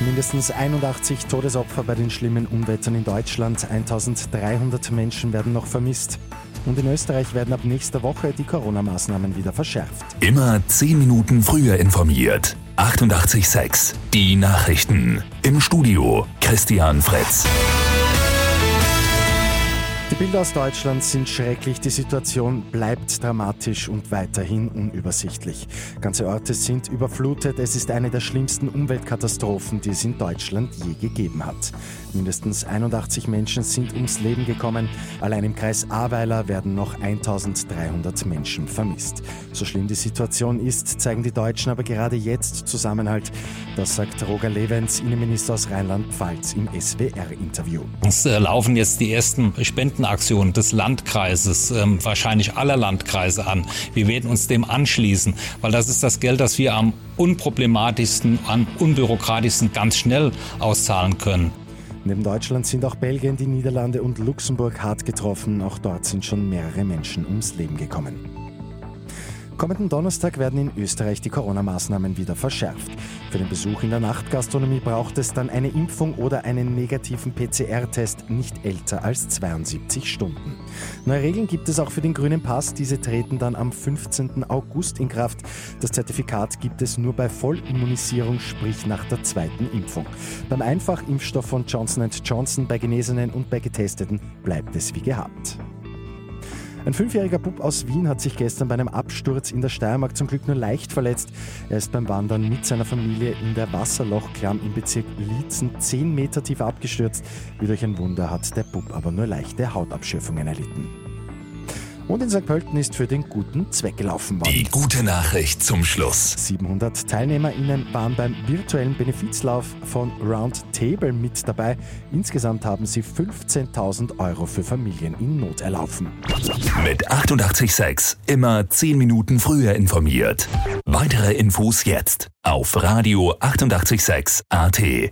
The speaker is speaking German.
Mindestens 81 Todesopfer bei den schlimmen Unwettern in Deutschland. 1300 Menschen werden noch vermisst. Und in Österreich werden ab nächster Woche die Corona-Maßnahmen wieder verschärft. Immer 10 Minuten früher informiert. 88.6 Die Nachrichten. Im Studio Christian Fritz. Bilder aus Deutschland sind schrecklich, die Situation bleibt dramatisch und weiterhin unübersichtlich. Ganze Orte sind überflutet, es ist eine der schlimmsten Umweltkatastrophen, die es in Deutschland je gegeben hat. Mindestens 81 Menschen sind ums Leben gekommen, allein im Kreis Ahrweiler werden noch 1300 Menschen vermisst. So schlimm die Situation ist, zeigen die Deutschen aber gerade jetzt Zusammenhalt. Das sagt Roger Levens, Innenminister aus Rheinland-Pfalz im SWR-Interview. Es äh, laufen jetzt die ersten Spenden Spendenaktion des Landkreises, ähm, wahrscheinlich aller Landkreise an. Wir werden uns dem anschließen, weil das ist das Geld, das wir am unproblematischsten, am unbürokratischsten ganz schnell auszahlen können. Neben Deutschland sind auch Belgien, die Niederlande und Luxemburg hart getroffen. Auch dort sind schon mehrere Menschen ums Leben gekommen. Kommenden Donnerstag werden in Österreich die Corona-Maßnahmen wieder verschärft. Für den Besuch in der Nachtgastronomie braucht es dann eine Impfung oder einen negativen PCR-Test nicht älter als 72 Stunden. Neue Regeln gibt es auch für den grünen Pass. Diese treten dann am 15. August in Kraft. Das Zertifikat gibt es nur bei Vollimmunisierung, sprich nach der zweiten Impfung. Beim Einfachimpfstoff von Johnson Johnson bei Genesenen und bei Getesteten bleibt es wie gehabt. Ein fünfjähriger Bub aus Wien hat sich gestern bei einem Absturz in der Steiermark zum Glück nur leicht verletzt. Er ist beim Wandern mit seiner Familie in der Wasserlochklamm im Bezirk Lietzen zehn Meter tief abgestürzt. Wie durch ein Wunder hat der Bub aber nur leichte Hautabschürfungen erlitten. Und in St. Pölten ist für den guten Zweck gelaufen worden. Die gute Nachricht zum Schluss. 700 TeilnehmerInnen waren beim virtuellen Benefizlauf von Roundtable mit dabei. Insgesamt haben sie 15.000 Euro für Familien in Not erlaufen. Mit 886 immer 10 Minuten früher informiert. Weitere Infos jetzt auf Radio 886 AT.